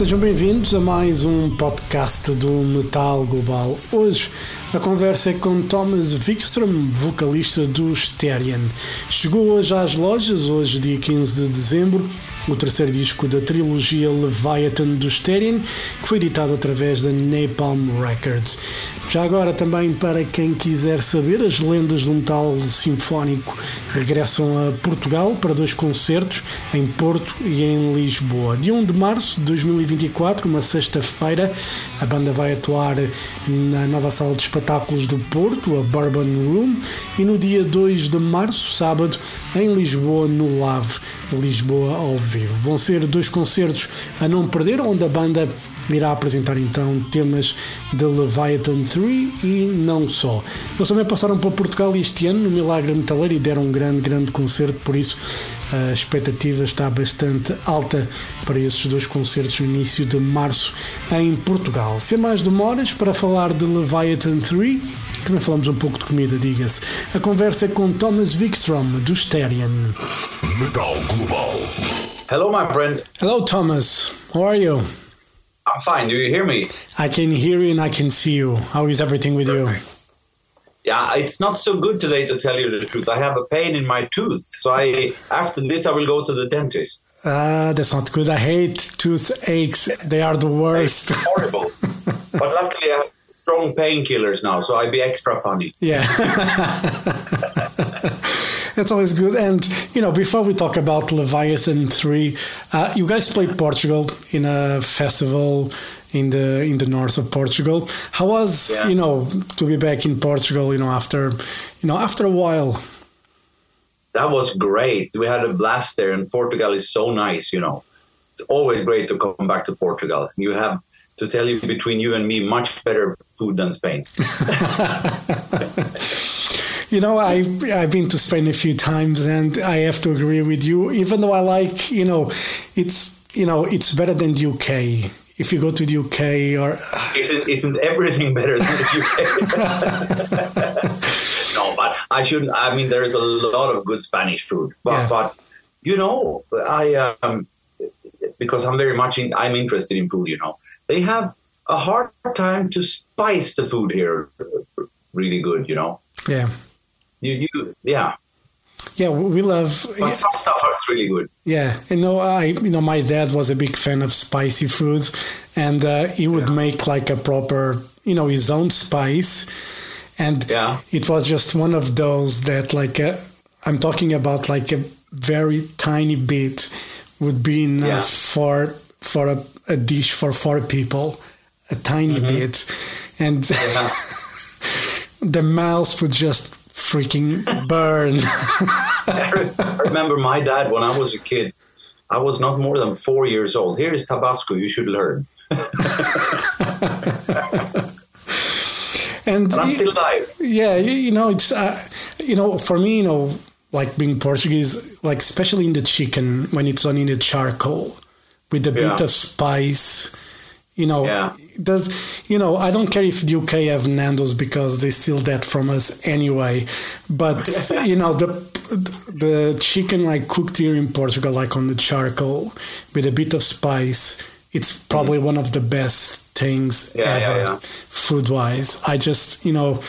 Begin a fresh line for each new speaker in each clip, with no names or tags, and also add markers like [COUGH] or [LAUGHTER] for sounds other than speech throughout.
Sejam bem-vindos a mais um podcast do Metal Global. Hoje a conversa é com Thomas Wikström, vocalista do Sterien. Chegou hoje às lojas, hoje dia 15 de dezembro, o terceiro disco da trilogia Leviathan do Sterien, que foi editado através da Napalm Records. Já agora, também para quem quiser saber, as lendas do metal sinfónico regressam a Portugal para dois concertos em Porto e em Lisboa. Dia 1 de março de 2024, uma sexta-feira, a banda vai atuar na nova sala de espetáculos do Porto, a Bourbon Room, e no dia 2 de março, sábado, em Lisboa, no Lave, Lisboa ao vivo. Vão ser dois concertos a não perder, onde a banda irá apresentar então temas de Leviathan 3 e não só. Eles também passaram para Portugal este ano no Milagre Metaleiro e deram um grande, grande concerto, por isso a expectativa está bastante alta para esses dois concertos no início de março em Portugal. Sem mais demoras, para falar de Leviathan 3, também falamos um pouco de comida, diga-se. A conversa é com Thomas Wikström, do Sterien.
Metal Global.
Hello, my friend.
Hello, Thomas. How are you?
I'm fine. Do you hear me?
I can hear you and I can see you. How is everything with you?
Yeah, it's not so good today to tell you the truth. I have a pain in my tooth, so I after this I will go to the dentist.
Ah, that's not good. I hate toothaches. They are the worst.
It's [LAUGHS] horrible. but luckily I have strong painkillers now, so I'd be extra funny.
Yeah. [LAUGHS] That's always good. And, you know, before we talk about Leviathan 3, uh, you guys played Portugal in a festival in the in the north of Portugal. How was,
Yeah.
you know, to be back in Portugal, you know, after, you know, after a while?
That was great. We had a blast there, and Portugal is so nice. You know, it's always great to come back to Portugal. You have to tell you between you and me, much better food than Spain. [LAUGHS]
You know, I I've been to Spain a few times, and I have to agree with you. Even though I like, you know, it's you know it's better than the UK. If you go to the UK or
isn't, isn't everything better than the UK? [LAUGHS] no, but I shouldn't. I mean, there is a lot of good Spanish food, but
Yeah.
but you know, I um, because I'm very much in, I'm interested in food. You know, they have a hard time to spice the food here really good. You know,
yeah,
you you yeah,
yeah, we love.
but some stuff is really good.
Yeah, you know, I you know my dad was a big fan of spicy foods, and uh, he would
Yeah.
make like a proper you know his own spice, and
Yeah.
it was just one of those that like uh, I'm talking about like a very tiny bit would be enough
Yeah.
for for a, a dish for four people, a tiny bit, and
Mm-hmm. Yeah. [LAUGHS]
the mouth would just freaking burn. [LAUGHS]
I remember my dad when I was a kid. I was not more than four years old. Here is Tabasco. You should learn. [LAUGHS]
and
And I'm still alive.
yeah you, you know it's uh, you know for me you know like being portuguese like especially in the chicken when it's on in the charcoal with a bit of spice you know
Yeah.
does you know i don't care if the uk have nando's because they steal that from us anyway but [LAUGHS] you know the the chicken like cooked here in portugal like on the charcoal with a bit of spice it's probably one of the best things.
Yeah, yeah,
ever
yeah.
food wise. I just, you know,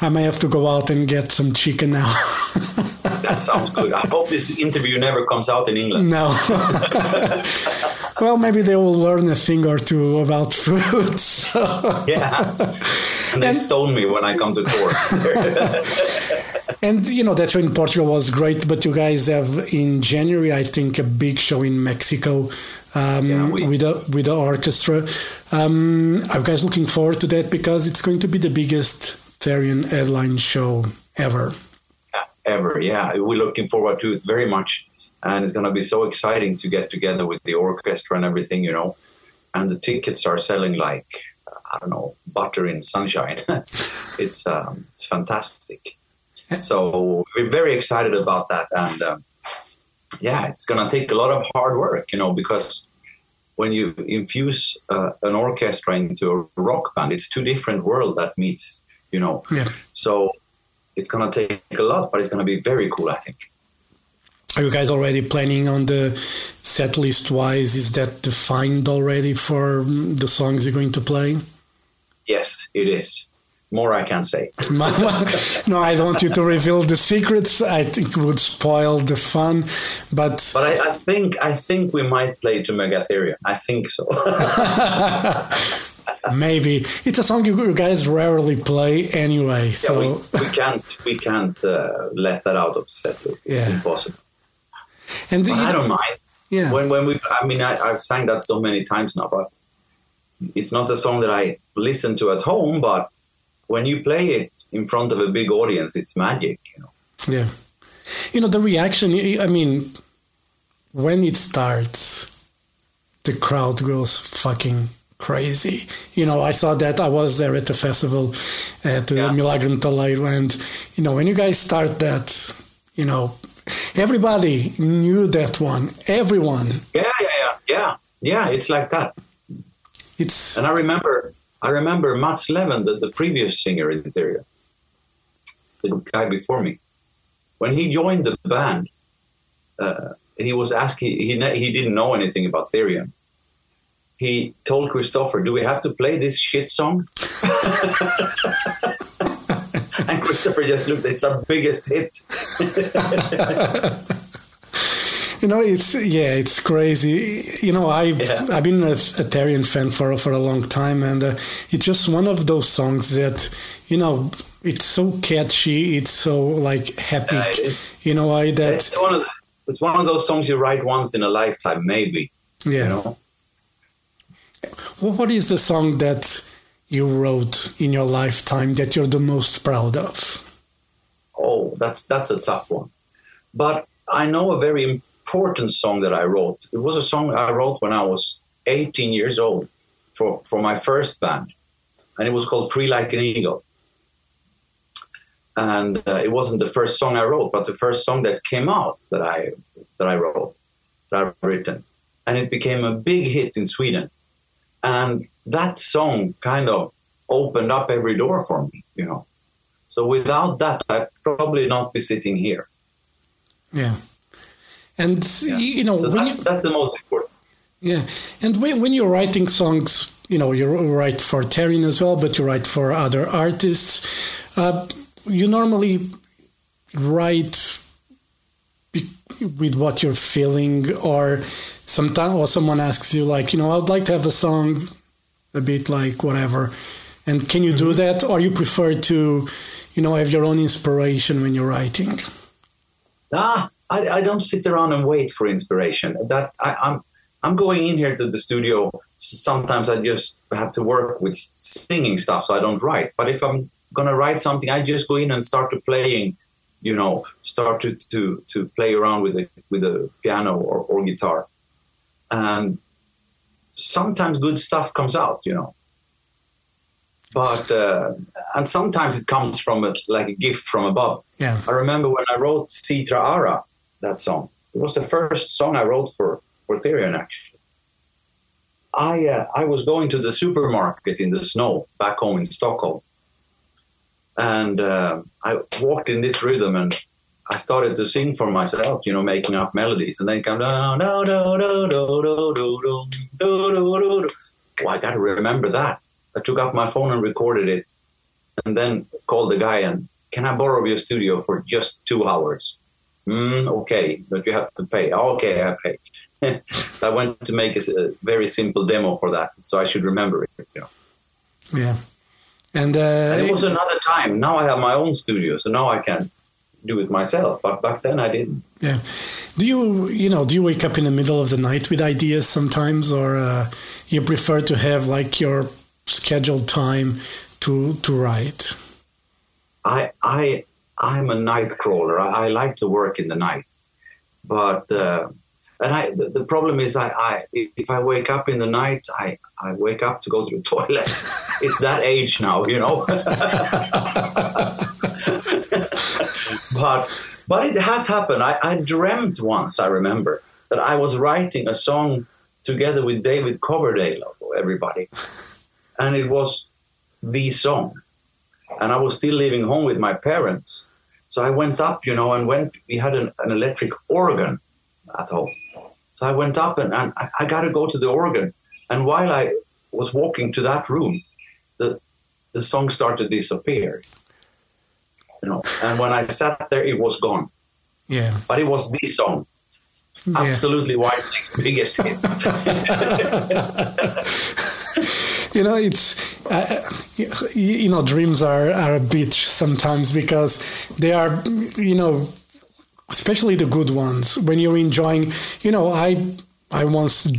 I may have to go out and get some chicken now. [LAUGHS]
That sounds good. I hope this interview never comes out in England.
no. [LAUGHS] well, maybe they will learn a thing or two about food. [LAUGHS] So.
Yeah. And they
And-
stone me when I come to court.
And, you know, that show in Portugal was great, but you guys have in January, I think, a big show in Mexico. Um,
Yeah, we-
with a with the orchestra, um, you guys looking forward to that because it's going to be the biggest Therion headline show ever?
Ever, yeah. We're looking forward to it very much. And it's going to be so exciting to get together with the orchestra and everything, you know. And the tickets are selling like, I don't know, butter in sunshine. [LAUGHS] it's, um, it's fantastic. So we're very excited about that. And um, yeah, it's going to take a lot of hard work, you know, because when you infuse uh, an orchestra into a rock band, it's two different worlds that meets, you know.
Yeah.
So it's gonna take a lot, but it's gonna be very cool. I think.
Are you guys already planning on the set list wise? Is that defined already for mm, the songs you're going to play?
Yes, it is. More I can't say. [LAUGHS]
no, I don't want you to reveal the secrets. I think it would spoil the fun. But
but I, I think I think we might play to Mega Therion. I think so. [LAUGHS]
Maybe it's a song you guys rarely play anyway. So
yeah, we, we, can't we can't uh, let that out of the set list. Yeah. It's impossible. And the, I don't mind.
Yeah.
When when we, I mean, I, I've sang that so many times now, but it's not a song that I listen to at home. But when you play it in front of a big audience, it's magic. You know.
Yeah. You know the reaction. I mean, when it starts, the crowd goes fucking crazy. You know, I saw that. I was there at the festival at the yeah. Milagre Metaleiro, and you know, when you guys start that, you know, everybody knew that one. Everyone.
Yeah, yeah, yeah, yeah, yeah. It's like that.
It's
and I remember, I remember Mats Leven, the, the previous singer in Therion, the guy before me, when he joined the band. Uh, he was asking. He he didn't know anything about Therion he told Christofer, "Do we have to play this shit song?" [LAUGHS] and Christofer just looked. It's our biggest hit. [LAUGHS]
you know, it's yeah, it's crazy. You know, I've yeah. I've been a, a fan for for a long time, and uh, it's just one of those songs that you know it's so catchy. It's so like happy. Uh, you know, I that
it's one of the, it's one of those songs you write once in a lifetime, maybe.
Yeah.
You know?
What is the song that you wrote in your lifetime that you're the most proud of?
Oh, that's that's a tough one. But I know a very important song that I wrote. It was a song I wrote when I was 18 years old for, for my first band, and it was called "Free Like an Eagle." And uh, it wasn't the first song I wrote, but the first song that came out that I that I wrote, that I've written, and it became a big hit in Sweden. And that song kind of opened up every door for me, you know. So without that, I'd probably not be sitting here.
Yeah. And, yeah. you know,
so that's, you, that's the most important.
Yeah. And when, when you're writing songs, you know, you write for Therion as well, but you write for other artists. Uh, you normally write with what you're feeling or sometimes or someone asks you like you know i'd like to have the song a bit like whatever and can you do mm-hmm. that or you prefer to you know have your own inspiration when you're writing
ah i, I don't sit around and wait for inspiration that I, i'm i'm going in here to the studio sometimes i just have to work with singing stuff so i don't write but if i'm gonna write something i just go in and start to playing you know start to to, to play around with a with a piano or, or guitar and sometimes good stuff comes out, you know. But uh, and sometimes it comes from a, like a gift from above.
Yeah.
I remember when I wrote Sitra Ahra, that song. It was the first song I wrote for for Therion actually. I uh, I was going to the supermarket in the snow back home in Stockholm, and uh, I walked in this rhythm and I started to sing for myself, you know, making up melodies, and then come down, do do do do do do do do do. Oh, I got to remember that. I took up my phone and recorded it, and then called the guy and can I borrow your studio for just two hours? Mm, okay, but you have to pay. Okay, I pay. [LAUGHS] I went to make a, a, very simple demo for that, so I should remember it. You know.
Yeah, and, uh,
and it was another time. Now I have my own studio, so now I can do it myself. But back then I didn't.
Yeah. Do you you know do you wake up in the middle of the night with ideas sometimes, or uh, you prefer to have like your scheduled time to to write?
I I I'm a night crawler. I, I like to work in the night, but. Uh, and I, the, the, problem is, I, I, if I wake up in the night, I, I wake up to go to the [LAUGHS] toilet. it's that age now, you know. [LAUGHS] but but it has happened. I, I dreamt once. I remember that I was writing a song together with David Coverdale everybody, and it was the song. And I was still living home with my parents, So I went up, you know, and went. We had an, an electric organ at home. So I went up and, and I, I got to go to the organ. And while I was walking to that room, the the song started to disappear. You know, and when I sat there, it was gone.
Yeah.
But it was the song.
Yeah.
Absolutely Whitesnake's biggest hit.
you know it's uh, you, you know dreams are, are a bitch sometimes because they are you know especially the good ones. When you're enjoying you know i i once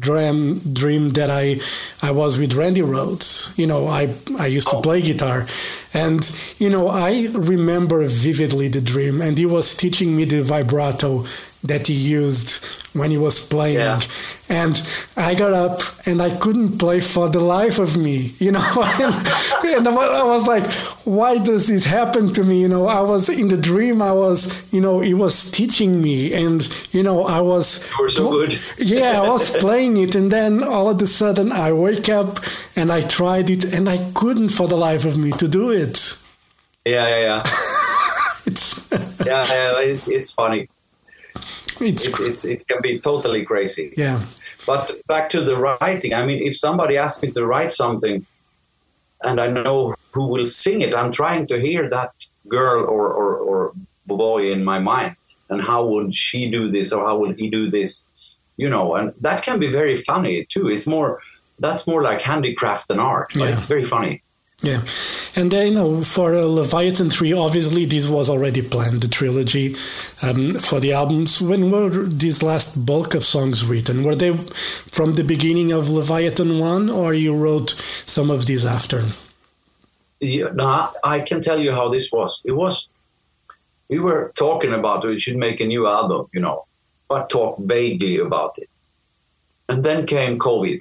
dream dreamed that i i was with randy rhoads. You know i i used to play guitar. And you know i remember vividly the dream. And he was teaching me the vibrato that he used when he was playing
Yeah.
and i got up and i couldn't play for the life of me you know [LAUGHS] and, and i was like why does this happen to me you know i was in the dream i was you know he was teaching me and you know i was
You were so good.
yeah i was [LAUGHS] playing it and then all of a sudden i wake up and i tried it and i couldn't for the life of me to do it
yeah, yeah, yeah. [LAUGHS]
it's
Yeah, yeah it's, it's funny.
It's
it's, it can be totally crazy.
yeah
But back to the writing. I mean, if somebody asks me to write something and I know who will sing it, I'm trying to hear that girl or, or, or boy in my mind. And how would she do this or how would he do this? You know, and that can be very funny too. It's more, that's more like handicraft than art, but
Yeah.
it's very funny.
Yeah, and then you know, for uh, Leviathan three, obviously this was already planned, the trilogy um, for the albums. When were these last bulk of songs written? Were they from the beginning of Leviathan one, or you wrote some of these after?
Yeah, no, I can tell you how this was. It was, we were talking about we should make a new album, you know, but talk vaguely about it. And then came COVID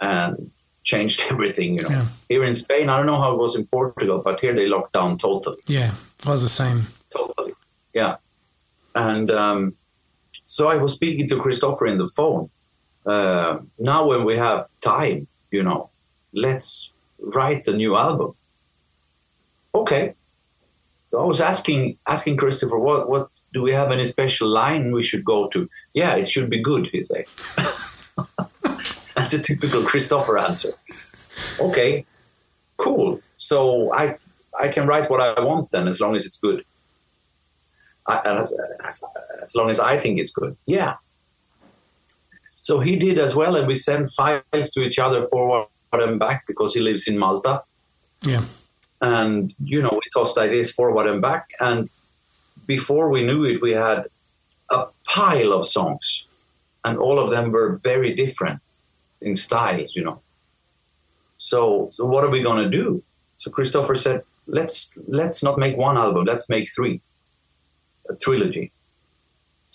and changed [LAUGHS] everything, you know.
Yeah.
Here in Spain, I don't know how it was in Portugal, but here they locked down totally,
Yeah, it was the same.
totally. Yeah. And um, so I was speaking to Christofer in the phone. Uh, now, when we have time, you know, let's write a new album. Okay. So I was asking asking Christofer, what what do we have any special line we should go to? Yeah, it should be good, he said. [LAUGHS] That's a typical Christofer answer. Okay, cool. So I I can write what I want then, as long as it's good. I, as, as, as long as I think it's good. Yeah. So he did as well, and we sent files to each other forward and back because he lives in Malta
Yeah,
and you know we tossed ideas forward and back and before we knew it we had a pile of songs and all of them were very different in styles you know. So so what are we going to do? So christofer said let's let's not make one album let's make three a trilogy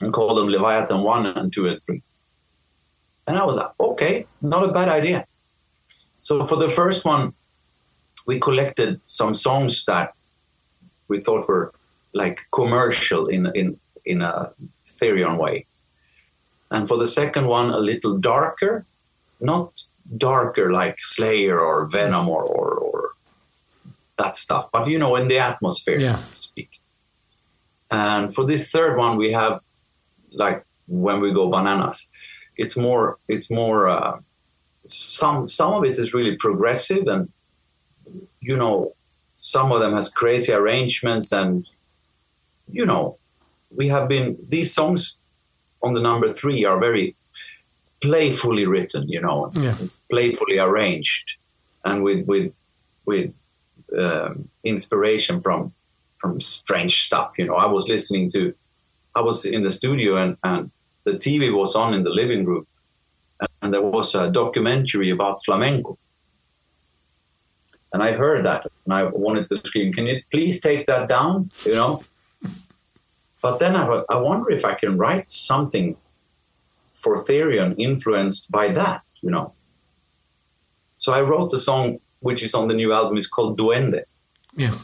and call them leviathan 1 and 2 and 3 and i was like okay not a bad idea. So for the first one we collected some songs that we thought were like commercial in in in a Therion way. And for the second one, a little darker, not darker like Slayer or Venom or or, or that stuff, but you know, in the atmosphere,
Yeah.
so to speak. And for this third one, we have like when we go bananas. It's more. It's more. Uh, some some of it is really progressive and you know, some of them has crazy arrangements and you know, we have been these songs on the number three are very playfully written, you know,
Yeah.
playfully arranged, and with with with um, inspiration from from strange stuff. You know, I was listening to, I was in the studio and and the TV was on in the living room, and there was a documentary about flamenco. And I heard that, and I wanted to scream, "Can you please take that down?" You know. But then I, I wonder if I can write something for Therion influenced by that, you know. So I wrote the song, which is on the new album, is called Duende
yeah,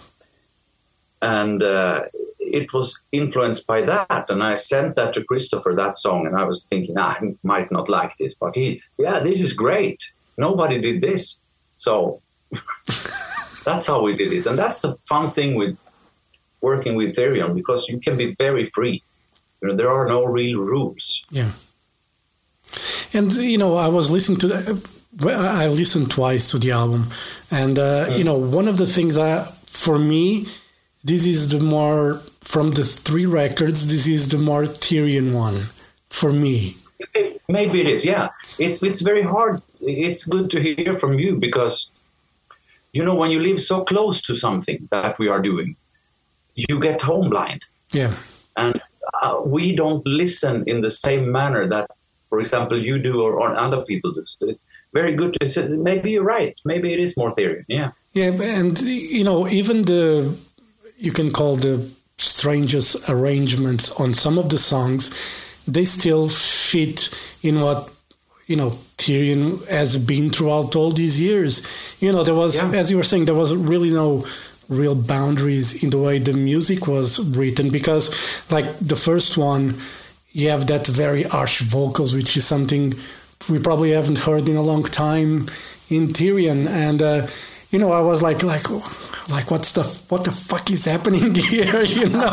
and uh, it was influenced by that. And I sent that to Christofer, that song, and I was thinking, ah, he might not like this, but he, yeah, this is great. Nobody did this, so [LAUGHS] that's how we did it. And that's the fun thing with working with Therion because you can be very free. You know, there are no real rules.
Yeah. And you know, I was listening to the, well, I listened twice to the album, and uh, you know, one of the things that for me, this is the more from the three records. This is the more Therion one for me.
Maybe it is. Yeah, it's it's very hard. It's good to hear from you because you know when you live so close to something that we are doing, you get home blind,
Yeah.
and uh, we don't listen in the same manner that, for example, you do or, or other people do. So it's very good to say. Maybe you're right. Maybe it is more Therion. Yeah.
Yeah, and you know, even the you can call the strangest arrangements on some of the songs, they still fit in what you know Therion has been throughout all these years. You know, there was,
Yeah.
as you were saying, there was really no real boundaries in the way the music was written because, like the first one, you have that very harsh vocals, which is something we probably haven't heard in a long time in Therion, and. Uh, you know, I was like, like, like, what's the, what the fuck is happening [LAUGHS] here? You know.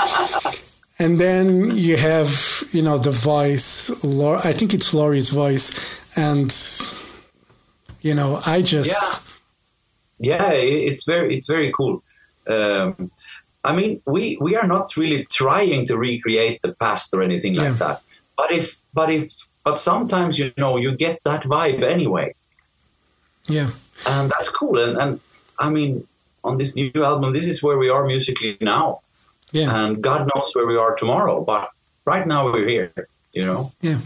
[LAUGHS] and then you have, you know, the voice. Laura, I think it's Lori's voice, and you know, I just,
yeah i- it's very it's very cool um, i mean we we are not really trying to recreate the past or anything like that. But if but if but sometimes you know you get that vibe anyway.
Yeah,
and that's cool. And, and i mean on this new album this is where we are musically now.
Yeah,
and god knows where we are tomorrow but right now we're here you know?
Yeah.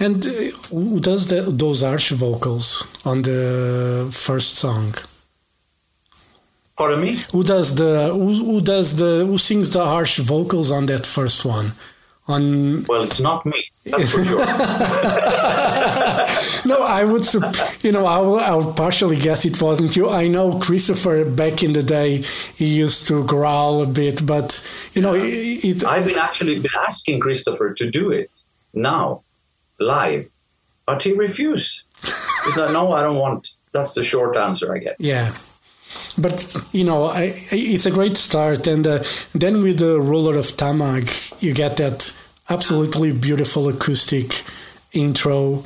And uh, who does the, those arch vocals on the first song?
Pardon me
Who does the who, who does the who sings the harsh vocals on that first one? On
well it's not me that's for sure [LAUGHS]
No, I would, you know, I will, I will partially guess it wasn't you. I know Christofer back in the day, he used to growl a bit, but, you know, it, it
I've been actually been asking Christofer to do it now, live, but he refused. He's like, no, I don't want. That's the short answer I get.
yeah. But, you know, I, it's a great start. And uh, then with the Ruler of Tamag, you get that absolutely beautiful acoustic intro.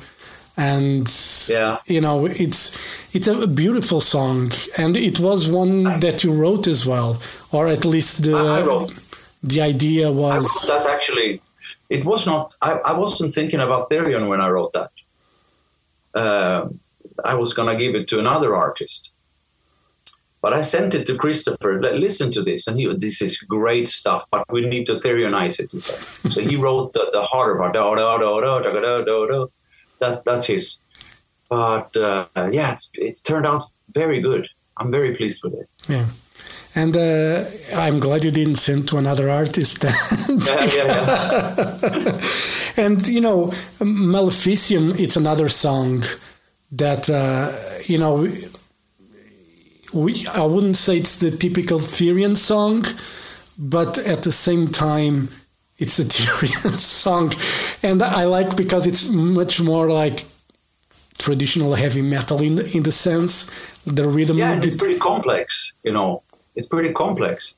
And
Yeah.
you know it's it's a beautiful song and it was one that you wrote as well or at least the
I-
the idea was
that actually. It was not. I, I wasn't thinking about Therion when I wrote that. Um I was gonna give it to another artist, but I sent it to Christofer. "Li- Listen to this, and he, this is great stuff. But we need to Therionize it. He said. So he wrote the, the harder part. Da, da, da, da, da, da, da, da. That that's his. But uh, yeah, it's it's turned out very good. I'm very pleased with it.
yeah and uh, i'm glad you didn't send to another artist [LAUGHS]
Yeah, yeah, yeah. [LAUGHS]
and you know maleficium it's another song that uh, you know we i wouldn't say it's the typical Therion song but at the same time it's a [LAUGHS] Therion song and i like because it's much more like traditional heavy metal in in the sense the rhythm
yeah, it's
it-
pretty complex. You know, it's pretty complex.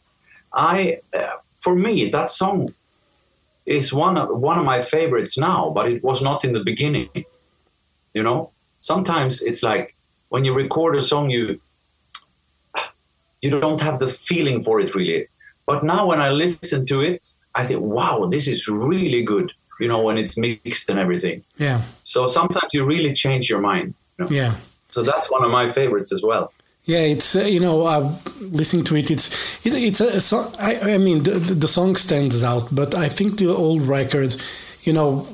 I, uh, for me, that song is one of one of my favorites now, but it was not in the beginning. You know, sometimes it's like when you record a song, you you don't have the feeling for it really. But now when I listen to it, I think, wow, this is really good. You know, when it's mixed and everything.
yeah
So sometimes you really change your mind. You know?
yeah
So that's one of my favorites as well.
Yeah, it's uh, you know, uh, listening to it, it's it, it's a, so I, I mean, the, the song stands out, but I think the old record, you know,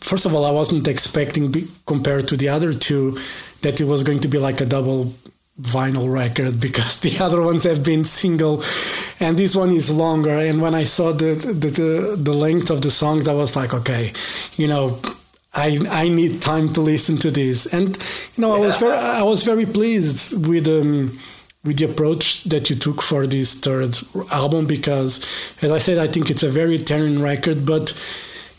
first of all, I wasn't expecting be, compared to the other two that it was going to be like a double vinyl record [LAUGHS] because the other ones have been single, and this one is longer. And when I saw the the the, the length of the songs, I was like, okay, you know. I, I need time to listen to this, and you know I was very I was very pleased with um, with the approach that you took for this third album because, as I said, I think it's a very Therion record, but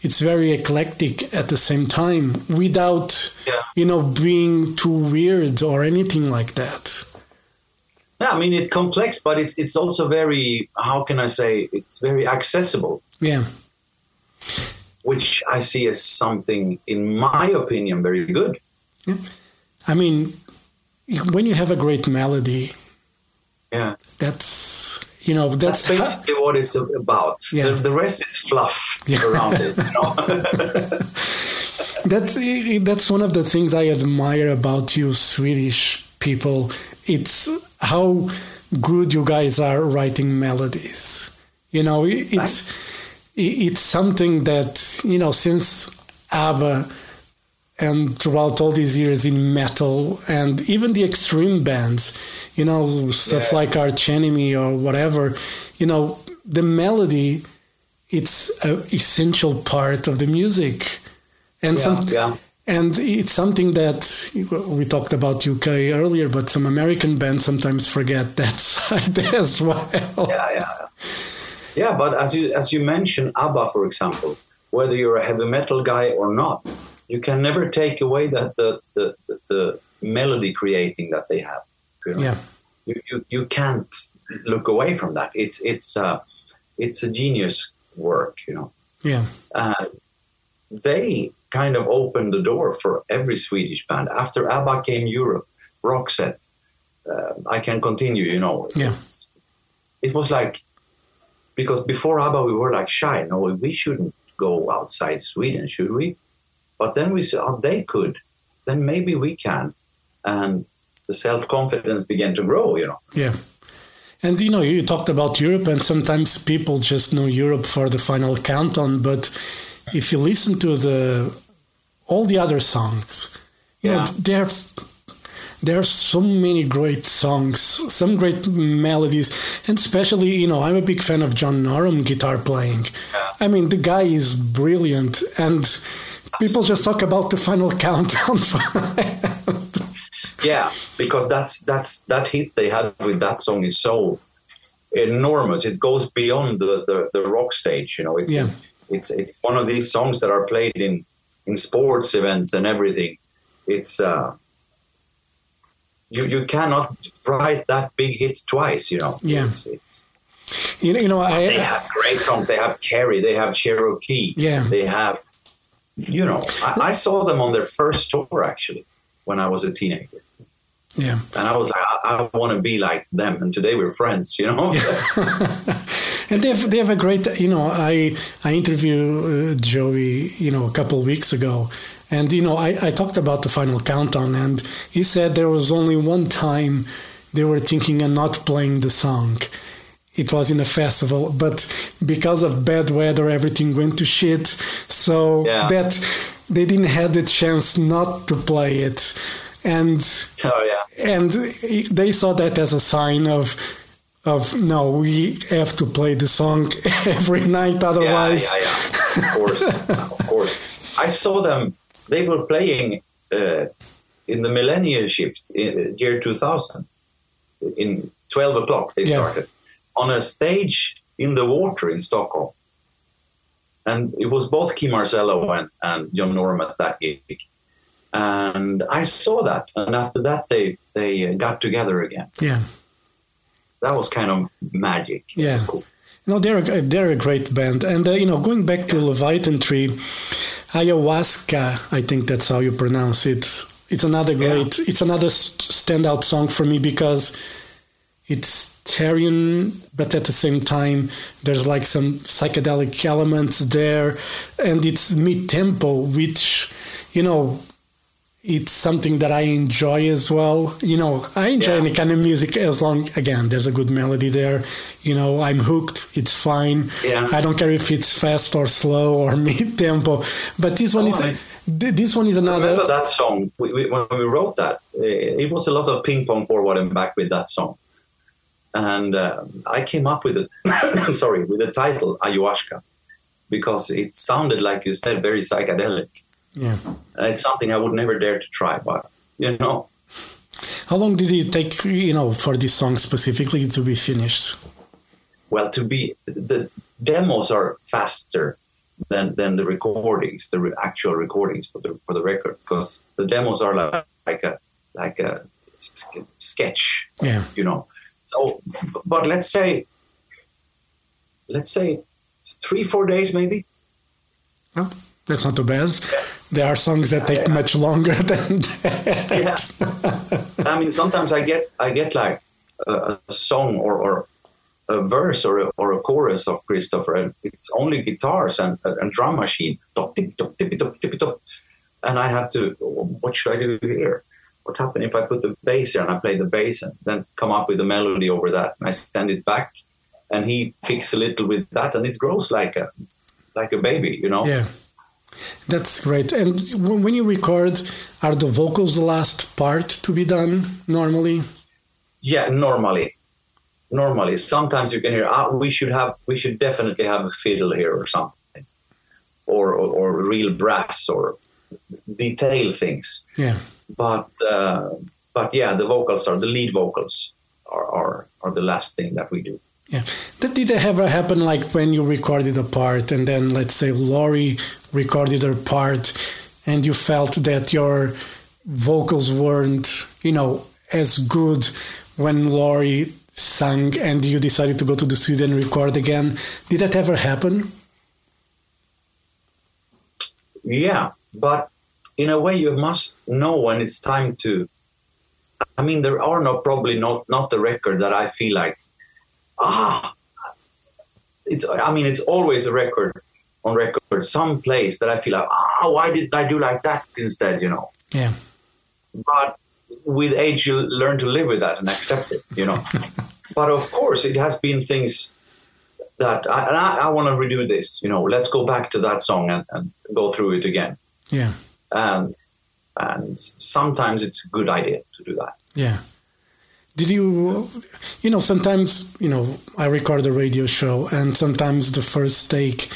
it's very eclectic at the same time without
Yeah.
you know being too weird or anything like that.
Yeah, I mean it's complex, but it's it's also very how can I say it's very accessible,
Yeah.
which I see as something, in my opinion, very good. Yeah.
I mean, when you have a great melody,
Yeah,
that's you know
that's
that's,
basically what it's about.
Yeah.
The, the rest is fluff
Yeah.
around it. You know? [LAUGHS]
that's that's one of the things I admire about you Swedish people. It's how good you guys are writing melodies. You know, it- it's it's something that you know since ABBA and throughout all these years in metal and even the extreme bands, you know, stuff
Yeah.
like Arch Enemy or whatever, you know, the melody, it's an essential part of the music. And
yeah,
some,
yeah.
and it's something that we talked about UK earlier, but some American bands sometimes forget [LAUGHS] that side as well.
yeah, yeah, yeah. But as you as you mentioned, ABBA, for example, whether you're a heavy metal guy or not, you can never take away that the the, the, the melody creating that they have. You know?
Yeah.
You, you you can't look away from that. It's it's uh, it's a genius work, you know.
Yeah.
Uh, they kind of opened the door for every Swedish band. After ABBA came Europe, Roxette. Uh, I can continue, you know.
Yeah.
It was like because before ABBA we were like shy. No, we shouldn't go outside Sweden, should we? But then we said, oh, they could. Then maybe we can, and the self confidence began to grow. You know.
Yeah. And you know, you talked about Europe, and sometimes people just know Europe for the final countdown. But if you listen to the all the other songs, you know, there there are so many great songs, some great melodies, and especially, you know, I'm a big fan of John Norum guitar playing. I mean, the guy is brilliant, and people just talk about the final [LAUGHS] countdown.
Yeah, because that's that's that hit they had with that song is so enormous. It goes beyond the, the, the rock stage. You know, it's
Yeah.
it's it's one of these songs that are played in in sports events and everything. It's uh, you you cannot write that big hit twice. You know.
Yeah.
It's, it's,
you know, you know, I,
they have great songs. They have Carrie. They have Cherokee.
Yeah.
They have. You know, I, I saw them on their first tour actually when I was a teenager.
Yeah.
And I was like, I, I want to be like them. And today we're friends, you know? [LAUGHS]
and they have, they have a great you know i i interviewed uh, joey you know a couple weeks ago and you know I, I talked about the final countdown and he said there was only one time they were thinking of not playing the song it was in a festival but because of bad weather everything went to shit so
Yeah.
that they didn't have the chance not to play it and
oh, yeah.
and they saw that as a sign of of no we have to play the song [LAUGHS] every night otherwise
yeah, yeah. yeah. Of course. of course. I saw them, they were playing uh, in the millennium shift in year 2000. In 12 o'clock, they
Yeah.
started on a stage in the water in Stockholm. And it was both Kee Marcello and, and John Norum at that gig. And I saw that. And after that, they, they got together again.
yeah
That was kind of magic.
Yeah.
cool.
no they're a, they're a great band and uh, you know going back to leviathan tree ayahuasca i think that's how you pronounce it it's another
Yeah.
great it's another standout song for me because it's Therion, but at the same time there's like some psychedelic elements there and it's mid-tempo which you know it's something that I enjoy as well. You know, I enjoy
Yeah.
any kind of music as long again there's a good melody there. You know, I'm hooked. It's fine.
Yeah.
I don't care if it's fast or slow or [LAUGHS] mid tempo. But this one
Oh,
is
I-
this one is another.
remember that song we, we, when we wrote that uh, it was a lot of ping pong forward and back with that song and uh, i came up with it [COUGHS] sorry with the title ayahuasca because it sounded like you said very psychedelic
Yeah.
it's something i would never dare to try but you know
How long did it take? You know, for this song specifically to be finished?
well to be the demos are faster than than the recordings the re- actual recordings for the for the record because the demos are like, like a like a sketch
Yeah.
you know So, but let's say, let's say, three four days maybe.
Oh, that's not too bad. There are songs that take much longer [LAUGHS] than that.
Yeah. I mean, sometimes I get I get like a, a song or, or a verse or a, or a chorus of Christofer, and it's only guitars and, and drum machine. And I have to, what should I do here? What happened if I put the bass here and I play the bass and then come up with a melody over that? And I send it back, and he fix a little with that, and it grows like a like a baby, you know.
Yeah. That's great. And when when you record, are the vocals the last part to be done normally?
Yeah, normally, normally. Sometimes you can hear, ah, we should have, we should definitely have a fiddle here or something, or or, or real brass or detail things.
Yeah.
But uh, but yeah, the vocals are the lead vocals are are, are the last thing that we do.
Yeah. That did it ever happen like when you recorded a part and then let's say Lori recorded her part and you felt that your vocals weren't, you know, as good when Lori sang and you decided to go to the studio and record again. Did that ever happen?
Yeah, but in a way, you must know when it's time to. I mean, there are no probably not not the record that I feel like. Ah, it's. I mean, it's always a record on record, some place that I feel like, ah, why did I do like that instead? You know.
Yeah.
But with age, you learn to live with that and accept it. You know. [LAUGHS] but of course, it has been things that I, and I, I want to redo this. You know, let's go back to that song and, and go through it again
Yeah.
and and sometimes it's a good idea to do that.
Yeah. Did you, you know, sometimes, you know, I record a radio show and sometimes the first take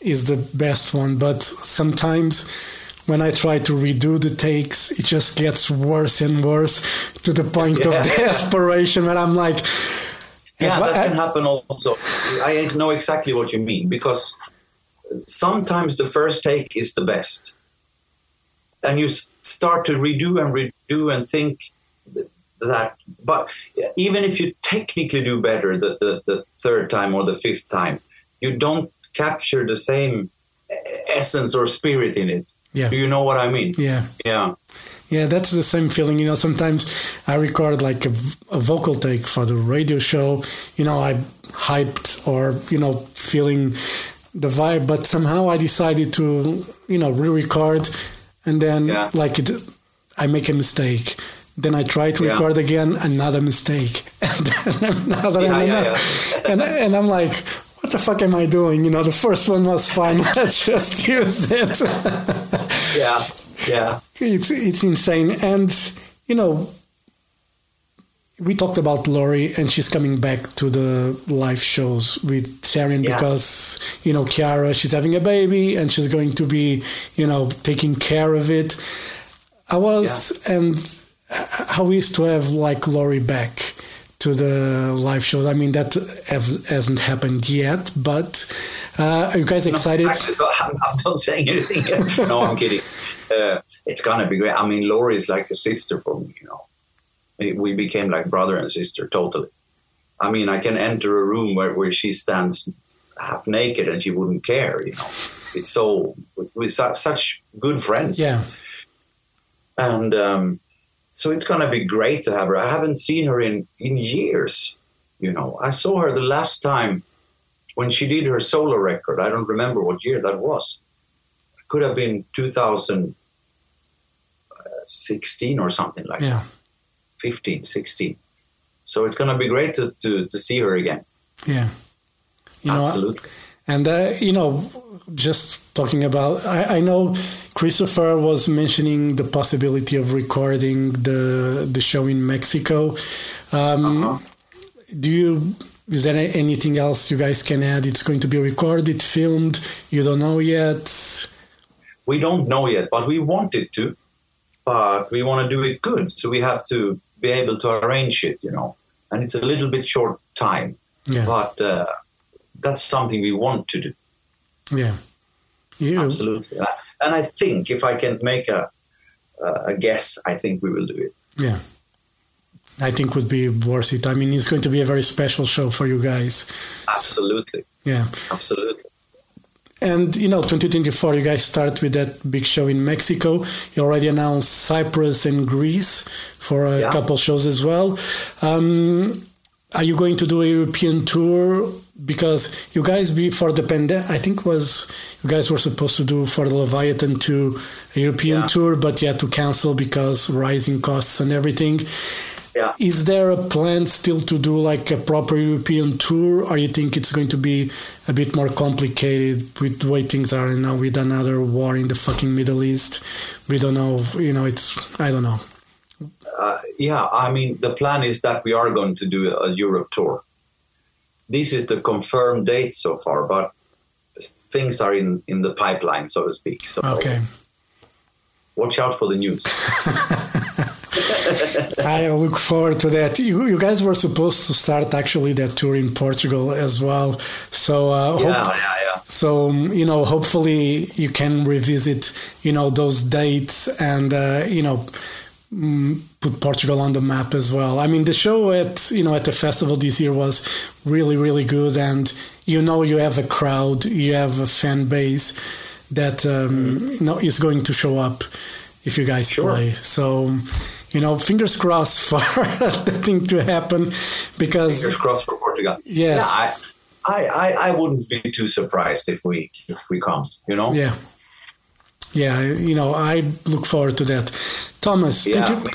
is the best one, but sometimes when I try to redo the takes, it just gets worse and worse to the point
Yeah.
of [LAUGHS] desperation where I'm like,
Yeah,
if I-
that can happen also. I know exactly what you mean because sometimes the first take is the best, and you start to redo and redo and think th- that. But even if you technically do better the, the, the third time or the fifth time, you don't capture the same essence or spirit in it.
Yeah.
Do you know what I mean?
yeah.
Yeah.
Yeah, that's the same feeling. You know, sometimes I record like a, a vocal take for the radio show. You know, I'm hyped or, you know, feeling the vibe, but somehow I decided to, you know, re record and then
Yeah.
like it, I make a mistake. Then I try to
Yeah.
record again, another mistake. [LAUGHS] And then another,
Yeah,
and,
yeah,
another. and, and I'm like, what the fuck am I doing? You know, the first one was fine. [LAUGHS] Let's just use it. [LAUGHS]
Yeah. Yeah.
it's it's insane and you know we talked about Lori and she's coming back to the live shows with Therion
Yeah.
because you know Chiara she's having a baby and she's going to be you know taking care of it I was and how we used to have like Lori back to the live shows I mean that have, hasn't happened yet but uh, are you guys excited
I'm, I'm not saying anything. [LAUGHS] no, I'm kidding. Uh, it's gonna be great. I mean, Lori is like a sister for me. You know, we, we became like brother and sister totally. I mean, I can enter a room where, where she stands half naked and she wouldn't care. You know, it's so we're su- such good friends.
yeah
and um, so it's gonna be great to have her. I haven't seen her in in years. You know, I saw her the last time when she did her solo record. I don't remember what year that was. It could have been 2016 or something like
yeah
15, 16. So it's gonna be great to to, to see her again.
yeah you know
Absolutely.
And uh, you know, just talking about, I, I know Christofer was mentioning the possibility of recording the the show in Mexico. Um,
Uh-huh.
Do you? Is there anything else you guys can add? It's going to be recorded, filmed. You don't know yet.
We don't know yet, but we wanted to. But we want to do it good, so we have to be able to arrange it, you know. And it's a little bit short time.
Yeah,
but uh, that's something we want to do
yeah. You,
absolutely Uh, and i think if i can make a a guess i think we will do it
Yeah. I think would be worth it. I mean, it's going to be a very special show for you guys.
Absolutely.
Yeah.
Absolutely.
And you know, 2024, you guys start with that big show in Mexico. You already announced Cyprus and Greece for a
Yeah.
couple shows as well. Um, are you going to do a European tour? Because you guys before the pandemic, I think was you guys were supposed to do for the Leviathan to a European
Yeah.
tour, but you had to cancel because rising costs and everything.
Yeah.
Is there a plan still to do like a proper European tour, or you think it's going to be a bit more complicated with the way things are now with another war in the fucking Middle East? We don't know. You know, it's I don't know.
Uh, yeah, I mean, the plan is that we are going to do a Europe tour. This is the confirmed date so far, but things are in, in the pipeline, so to speak. So
Okay,
watch out for the news. [LAUGHS] [LAUGHS]
I look forward to that. You, you guys were supposed to start actually that tour in Portugal as well. So uh, hope,
yeah, yeah, yeah.
So um, you know, hopefully you can revisit you know those dates and uh, you know put Portugal on the map as well. I mean, the show at you know at the festival this year was really really good, and you know you have a crowd, you have a fan base that um, you know is going to show up if you guys
Sure.
play. So. You know, fingers crossed [LAUGHS] for the thing to happen, because
Fingers crossed for Portugal.
Yes.
Yeah, I, I, I, I wouldn't be too surprised if we if we come. You know.
Yeah. Yeah, you know, I look forward to that. Thomas,
Yeah.
thank you.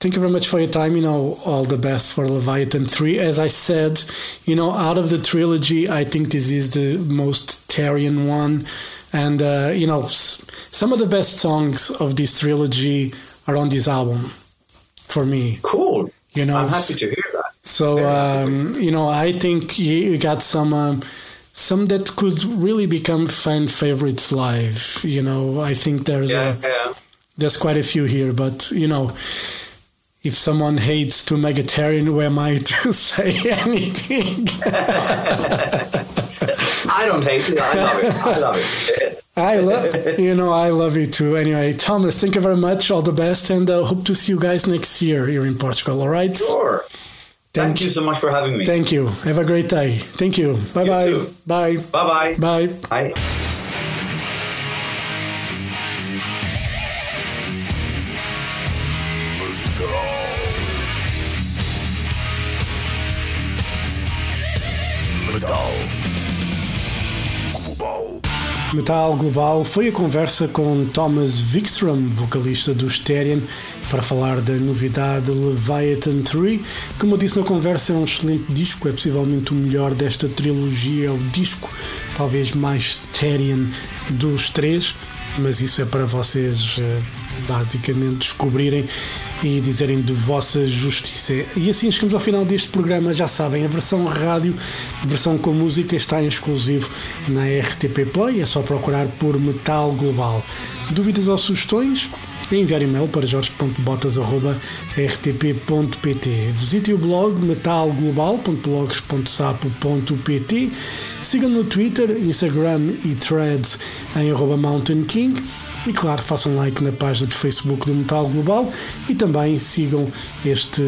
Thank you very much for your time. You know, all the best for Leviathan 3. As I said, you know, out of the trilogy, I think this is the most Therion one. And, uh, you know, some of the best songs of this trilogy are on this album for me.
Cool.
You know,
I'm happy to hear that.
so um, you know, I think you you got some um, some that could really become fan favorites live. You know, I think there's
Yeah,
a,
yeah.
there's quite a few here, but you know, if someone hates to Mega Therion, who am I [LAUGHS] to say anything? [LAUGHS]
I don't hate it. I love it. I love it. [LAUGHS]
I love you know I love it too. Anyway, Thomas, thank you very much. All the best, and uh, hope to see you guys next year here in Portugal. All right.
Sure. Thank you so much for having me.
Thank you. Have a great day. Thank you. Bye bye.
too.
Bye.
Bye bye.
Bye.
Bye.
Metal Global
foi a conversa com Thomas Wikström, vocalista do Stereo, para falar da novidade Leviathan 3. Como eu disse na conversa, é um excelente disco, é possivelmente o melhor desta trilogia, é o disco talvez mais Terian dos três, mas isso é para vocês eh, basicamente descobrirem e dizerem de vossa justiça. E assim chegamos ao final deste programa. Já sabem, a versão rádio, versão com música, está em exclusivo na RTP Play. É só procurar por Metal Global. Dúvidas ou sugestões? Enviar e-mail para jorge.botas.rtp.pt. Visite o blog metalglobal.blogs.sapo.pt. Sigam-me no Twitter, Instagram e Threads em Mountain King. E claro, façam like na página de Facebook do Metal Global e também sigam este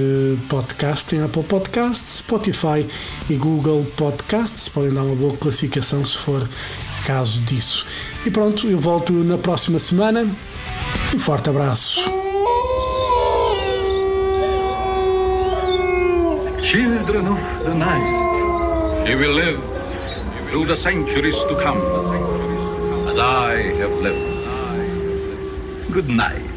podcast em Apple Podcasts, Spotify e Google Podcasts. Podem dar uma boa classificação se for caso disso. E pronto, eu volto na próxima semana. Um forte abraço.
Children of the night, you will live through the centuries to come, as I have lived. Good night.